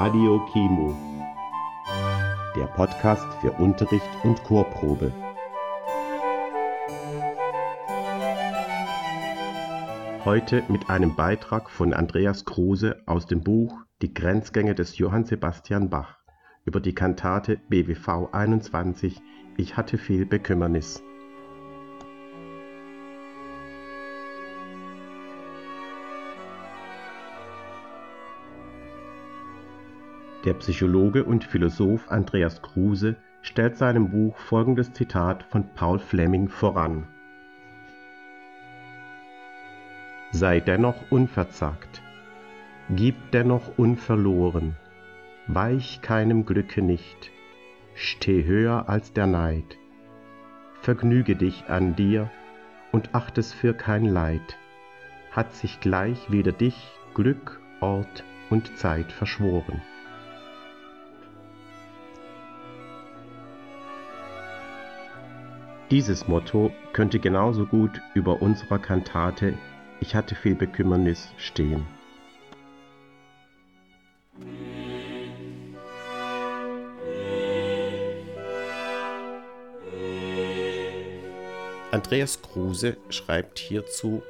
Radio Kimo, der Podcast für Unterricht und Chorprobe. Heute mit einem Beitrag von Andreas Kruse aus dem Buch Die Grenzgänge des Johann Sebastian Bach über die Kantate BWV 21 Ich hatte viel Bekümmernis. Der Psychologe und Philosoph Andreas Kruse stellt seinem Buch folgendes Zitat von Paul Fleming voran: Sei dennoch unverzagt, gib dennoch unverloren, weich keinem Glücke nicht, steh höher als der Neid, vergnüge dich an dir und acht es für kein Leid, hat sich gleich weder dich Glück, Ort und Zeit verschworen. Dieses Motto könnte genauso gut über unserer Kantate Ich hatte viel Bekümmernis stehen. Andreas Kruse schreibt hierzu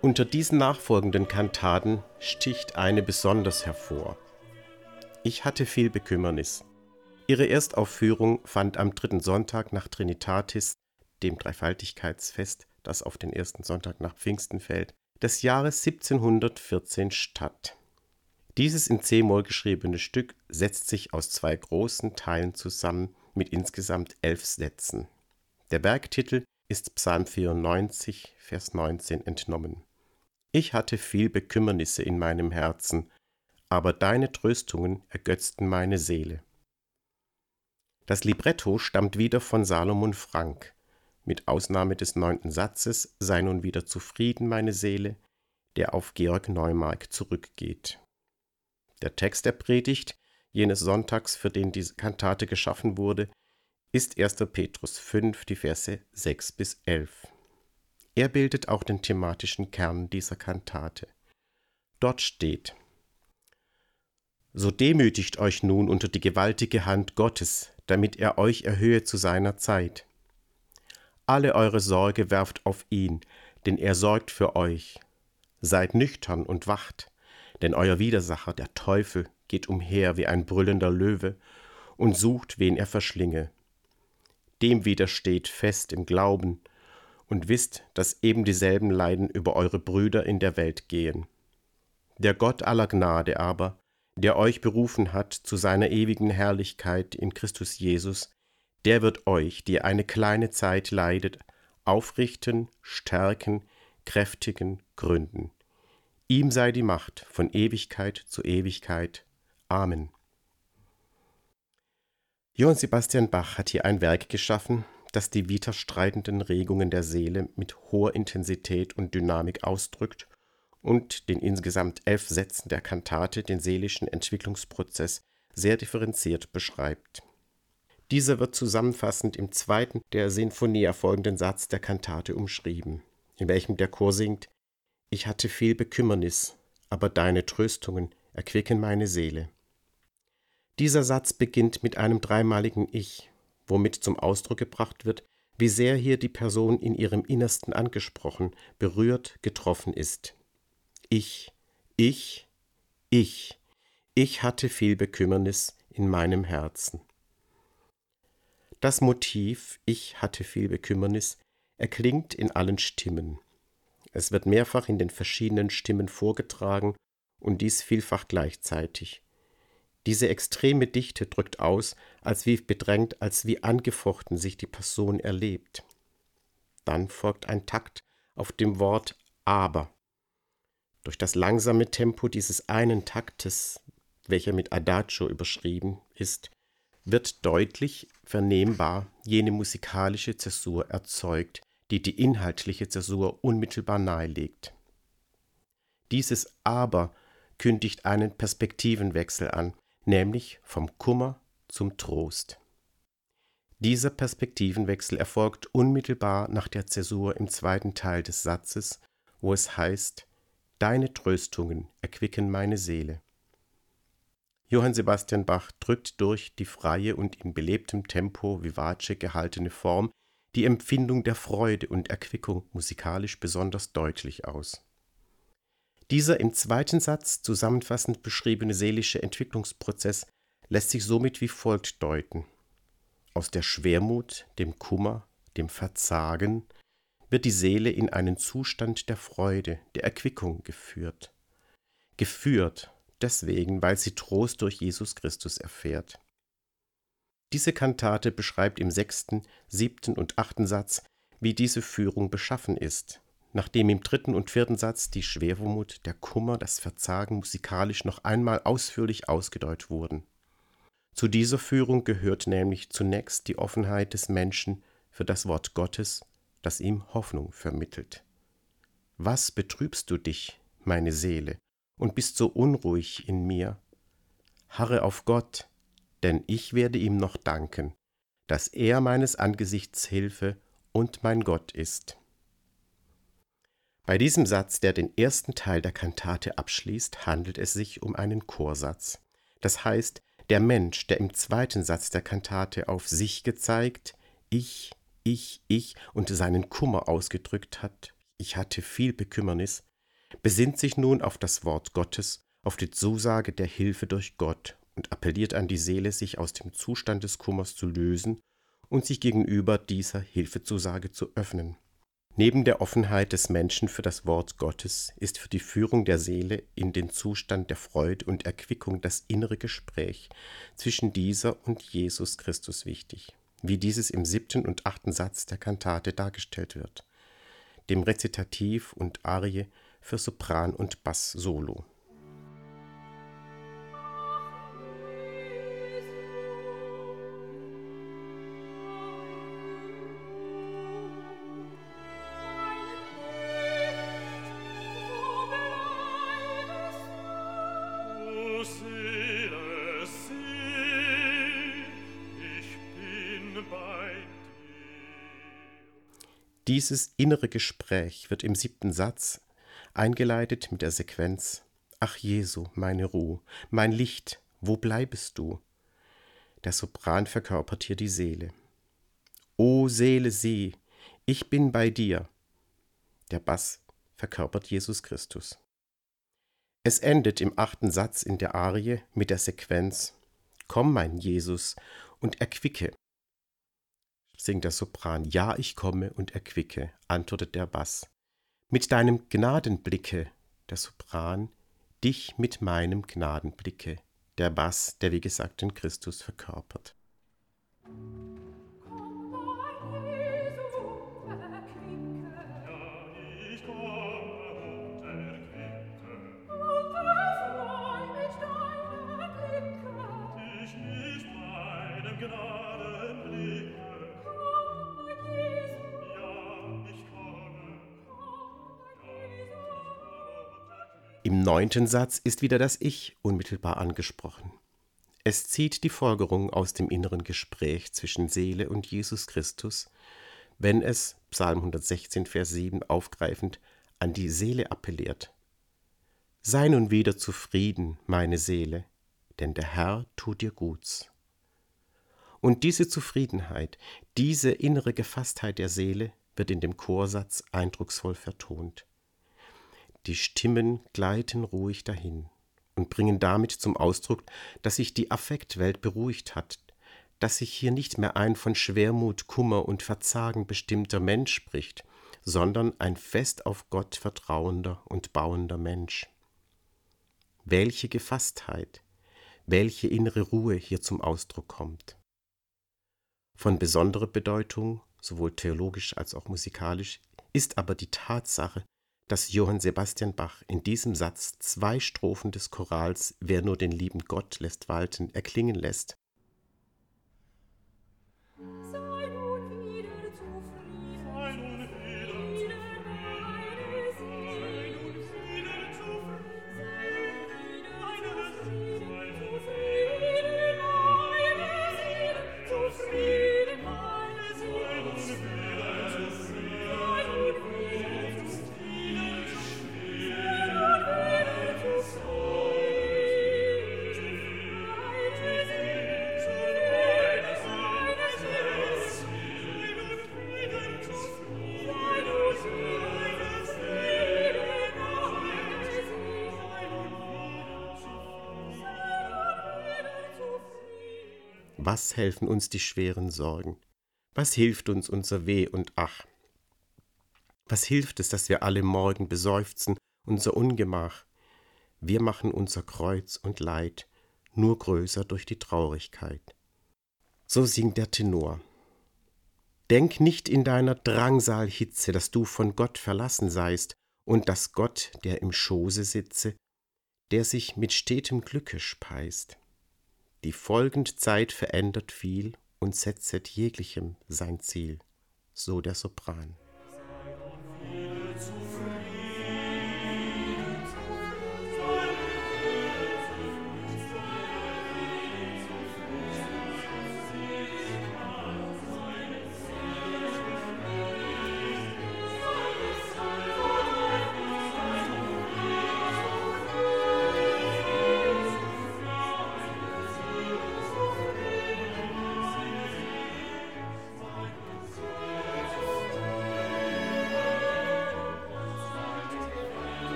Unter diesen nachfolgenden Kantaten sticht eine besonders hervor. Ich hatte viel Bekümmernis. Ihre Erstaufführung fand am dritten Sonntag nach Trinitatis, dem Dreifaltigkeitsfest, das auf den ersten Sonntag nach Pfingsten fällt, des Jahres 1714 statt. Dieses in C-Moll geschriebene Stück setzt sich aus zwei großen Teilen zusammen mit insgesamt elf Sätzen. Der Bergtitel ist Psalm 94, Vers 19 entnommen. Ich hatte viel Bekümmernisse in meinem Herzen, aber deine Tröstungen ergötzten meine Seele. Das Libretto stammt wieder von Salomon Frank. Mit Ausnahme des neunten Satzes sei nun wieder zufrieden meine Seele, der auf Georg Neumark zurückgeht. Der Text der Predigt jenes Sonntags, für den diese Kantate geschaffen wurde, ist 1. Petrus 5, die Verse 6 bis 11. Er bildet auch den thematischen Kern dieser Kantate. Dort steht: So demütigt euch nun unter die gewaltige Hand Gottes, damit er euch erhöhe zu seiner Zeit. Alle eure Sorge werft auf ihn, denn er sorgt für euch. Seid nüchtern und wacht, denn euer Widersacher, der Teufel, geht umher wie ein brüllender Löwe und sucht, wen er verschlinge. Dem widersteht fest im Glauben und wisst, dass eben dieselben Leiden über eure Brüder in der Welt gehen. Der Gott aller Gnade aber, der euch berufen hat zu seiner ewigen Herrlichkeit in Christus Jesus, der wird euch, die eine kleine Zeit leidet, aufrichten, stärken, kräftigen, gründen. Ihm sei die Macht von Ewigkeit zu Ewigkeit. Amen. Johann Sebastian Bach hat hier ein Werk geschaffen, das die widerstreitenden Regungen der Seele mit hoher Intensität und Dynamik ausdrückt und den insgesamt elf Sätzen der Kantate den seelischen Entwicklungsprozess sehr differenziert beschreibt. Dieser wird zusammenfassend im zweiten der Sinfonie erfolgenden Satz der Kantate umschrieben, in welchem der Chor singt Ich hatte viel Bekümmernis, aber deine Tröstungen erquicken meine Seele. Dieser Satz beginnt mit einem dreimaligen Ich, womit zum Ausdruck gebracht wird, wie sehr hier die Person in ihrem Innersten angesprochen, berührt, getroffen ist. Ich, ich, ich, ich hatte viel Bekümmernis in meinem Herzen. Das Motiv Ich hatte viel Bekümmernis erklingt in allen Stimmen. Es wird mehrfach in den verschiedenen Stimmen vorgetragen und dies vielfach gleichzeitig. Diese extreme Dichte drückt aus, als wie bedrängt, als wie angefochten sich die Person erlebt. Dann folgt ein Takt auf dem Wort aber. Durch das langsame Tempo dieses einen Taktes, welcher mit Adagio überschrieben ist, wird deutlich vernehmbar jene musikalische Zäsur erzeugt, die die inhaltliche Zäsur unmittelbar nahelegt. Dieses Aber kündigt einen Perspektivenwechsel an, nämlich vom Kummer zum Trost. Dieser Perspektivenwechsel erfolgt unmittelbar nach der Zäsur im zweiten Teil des Satzes, wo es heißt Deine Tröstungen erquicken meine Seele. Johann Sebastian Bach drückt durch die freie und in belebtem Tempo vivace gehaltene Form die Empfindung der Freude und Erquickung musikalisch besonders deutlich aus. Dieser im zweiten Satz zusammenfassend beschriebene seelische Entwicklungsprozess lässt sich somit wie folgt deuten. Aus der Schwermut, dem Kummer, dem Verzagen wird die Seele in einen Zustand der Freude, der Erquickung geführt. Geführt deswegen, weil sie Trost durch Jesus Christus erfährt. Diese Kantate beschreibt im sechsten, siebten und achten Satz, wie diese Führung beschaffen ist, nachdem im dritten und vierten Satz die Schwermut, der Kummer, das Verzagen musikalisch noch einmal ausführlich ausgedeutet wurden. Zu dieser Führung gehört nämlich zunächst die Offenheit des Menschen für das Wort Gottes, das ihm Hoffnung vermittelt. Was betrübst du dich, meine Seele, und bist so unruhig in mir? Harre auf Gott, denn ich werde ihm noch danken, dass er meines Angesichts Hilfe und mein Gott ist. Bei diesem Satz, der den ersten Teil der Kantate abschließt, handelt es sich um einen Chorsatz. Das heißt, der Mensch, der im zweiten Satz der Kantate auf sich gezeigt, ich, ich, ich und seinen Kummer ausgedrückt hat, ich hatte viel Bekümmernis, besinnt sich nun auf das Wort Gottes, auf die Zusage der Hilfe durch Gott und appelliert an die Seele, sich aus dem Zustand des Kummers zu lösen und sich gegenüber dieser Hilfezusage zu öffnen. Neben der Offenheit des Menschen für das Wort Gottes ist für die Führung der Seele in den Zustand der Freude und Erquickung das innere Gespräch zwischen dieser und Jesus Christus wichtig, wie dieses im siebten und achten Satz der Kantate dargestellt wird, dem Rezitativ und Arie für Sopran und Bass Solo. Dieses innere Gespräch wird im siebten Satz eingeleitet mit der Sequenz Ach Jesu, meine Ruh, mein Licht, wo bleibest du? Der Sopran verkörpert hier die Seele. O Seele, sieh, ich bin bei dir. Der Bass verkörpert Jesus Christus. Es endet im achten Satz in der Arie mit der Sequenz Komm, mein Jesus, und erquicke singt der Sopran. Ja, ich komme und erquicke, antwortet der Bass. Mit deinem Gnadenblicke, der Sopran, dich mit meinem Gnadenblicke, der Bass, der wie gesagt den Christus verkörpert. Im neunten Satz ist wieder das Ich unmittelbar angesprochen. Es zieht die Folgerung aus dem inneren Gespräch zwischen Seele und Jesus Christus, wenn es, Psalm 116, Vers 7 aufgreifend, an die Seele appelliert. Sei nun wieder zufrieden, meine Seele, denn der Herr tut dir Guts. Und diese Zufriedenheit, diese innere Gefasstheit der Seele wird in dem Chorsatz eindrucksvoll vertont. Die Stimmen gleiten ruhig dahin und bringen damit zum Ausdruck, dass sich die Affektwelt beruhigt hat, dass sich hier nicht mehr ein von Schwermut, Kummer und Verzagen bestimmter Mensch spricht, sondern ein fest auf Gott vertrauender und bauender Mensch. Welche Gefasstheit, welche innere Ruhe hier zum Ausdruck kommt. Von besonderer Bedeutung, sowohl theologisch als auch musikalisch, ist aber die Tatsache, dass Johann Sebastian Bach in diesem Satz zwei Strophen des Chorals Wer nur den lieben Gott lässt walten erklingen lässt. Was helfen uns die schweren Sorgen? Was hilft uns unser Weh und Ach? Was hilft es, dass wir alle morgen beseufzen, unser Ungemach? Wir machen unser Kreuz und Leid nur größer durch die Traurigkeit. So singt der Tenor. Denk nicht in deiner Drangsalhitze, dass du von Gott verlassen seist und dass Gott, der im Schoße sitze, der sich mit stetem Glücke speist. Die folgend Zeit verändert viel und setzet jeglichem sein Ziel, so der Sopran.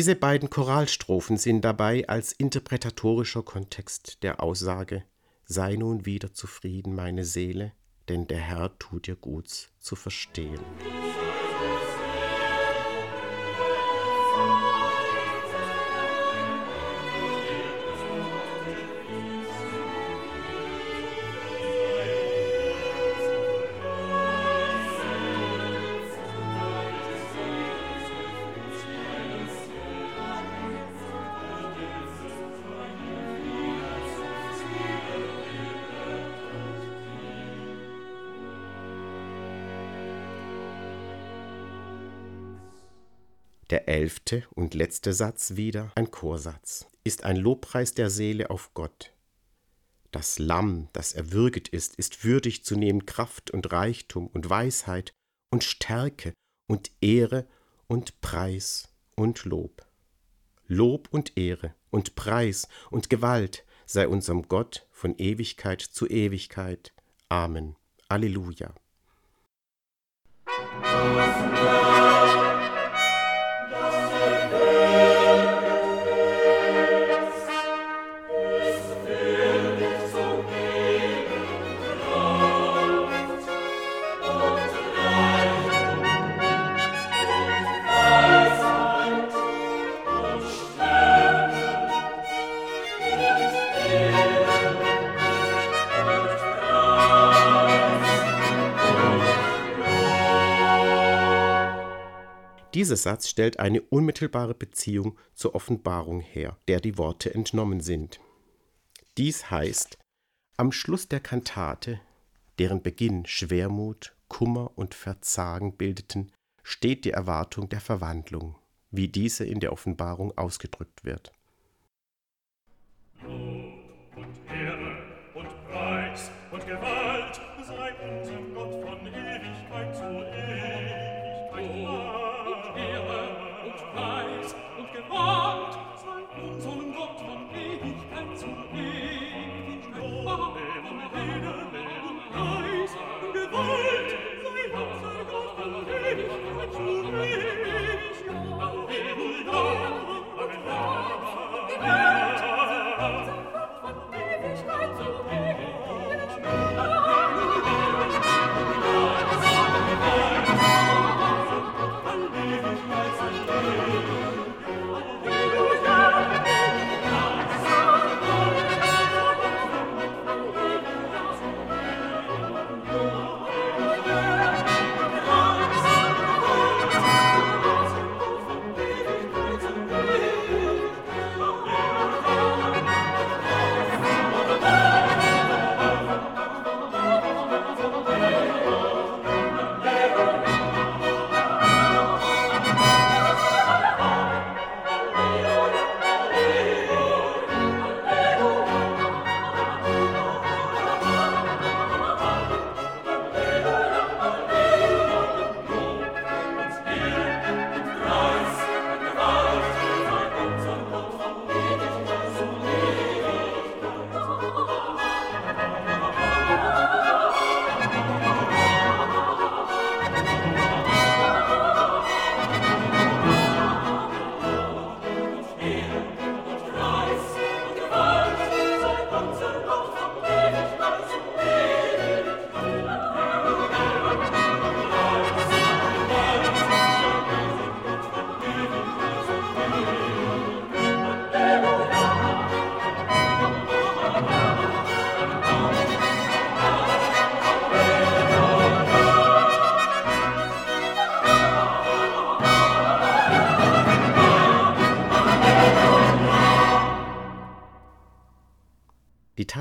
Diese beiden Choralstrophen sind dabei als interpretatorischer Kontext der Aussage Sei nun wieder zufrieden, meine Seele, denn der Herr tut dir Guts zu verstehen. Der elfte und letzte Satz wieder, ein Chorsatz, ist ein Lobpreis der Seele auf Gott. Das Lamm, das erwürget ist, ist würdig zu nehmen Kraft und Reichtum und Weisheit und Stärke und Ehre und Preis und Lob. Lob und Ehre und Preis und Gewalt sei unserem Gott von Ewigkeit zu Ewigkeit. Amen. Alleluja. Dieser Satz stellt eine unmittelbare Beziehung zur Offenbarung her, der die Worte entnommen sind. Dies heißt, am Schluss der Kantate, deren Beginn Schwermut, Kummer und Verzagen bildeten, steht die Erwartung der Verwandlung, wie diese in der Offenbarung ausgedrückt wird.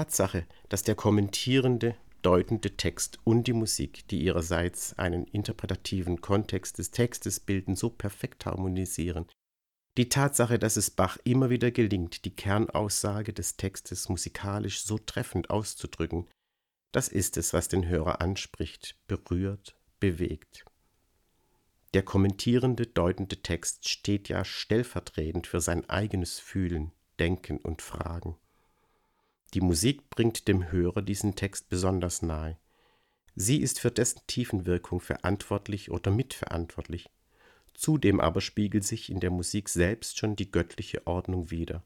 Tatsache, dass der kommentierende, deutende Text und die Musik, die ihrerseits einen interpretativen Kontext des Textes bilden, so perfekt harmonisieren, die Tatsache, dass es Bach immer wieder gelingt, die Kernaussage des Textes musikalisch so treffend auszudrücken, das ist es, was den Hörer anspricht, berührt, bewegt. Der kommentierende, deutende Text steht ja stellvertretend für sein eigenes Fühlen, Denken und Fragen. Die Musik bringt dem Hörer diesen Text besonders nahe. Sie ist für dessen Tiefenwirkung verantwortlich oder mitverantwortlich. Zudem aber spiegelt sich in der Musik selbst schon die göttliche Ordnung wider.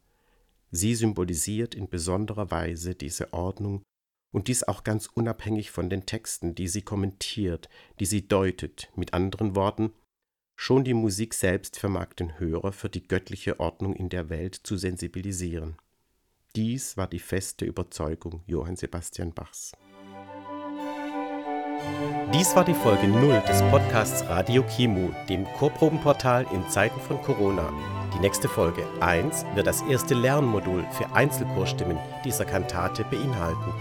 Sie symbolisiert in besonderer Weise diese Ordnung und dies auch ganz unabhängig von den Texten, die sie kommentiert, die sie deutet, mit anderen Worten, schon die Musik selbst vermag den Hörer für die göttliche Ordnung in der Welt zu sensibilisieren. Dies war die feste Überzeugung Johann Sebastian Bachs. Dies war die Folge 0 des Podcasts Radio Kimu, dem Chorprobenportal in Zeiten von Corona. Die nächste Folge 1 wird das erste Lernmodul für Einzelchorstimmen dieser Kantate beinhalten.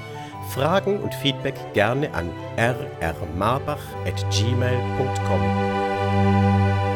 Fragen und Feedback gerne an rrmarbach@gmail.com.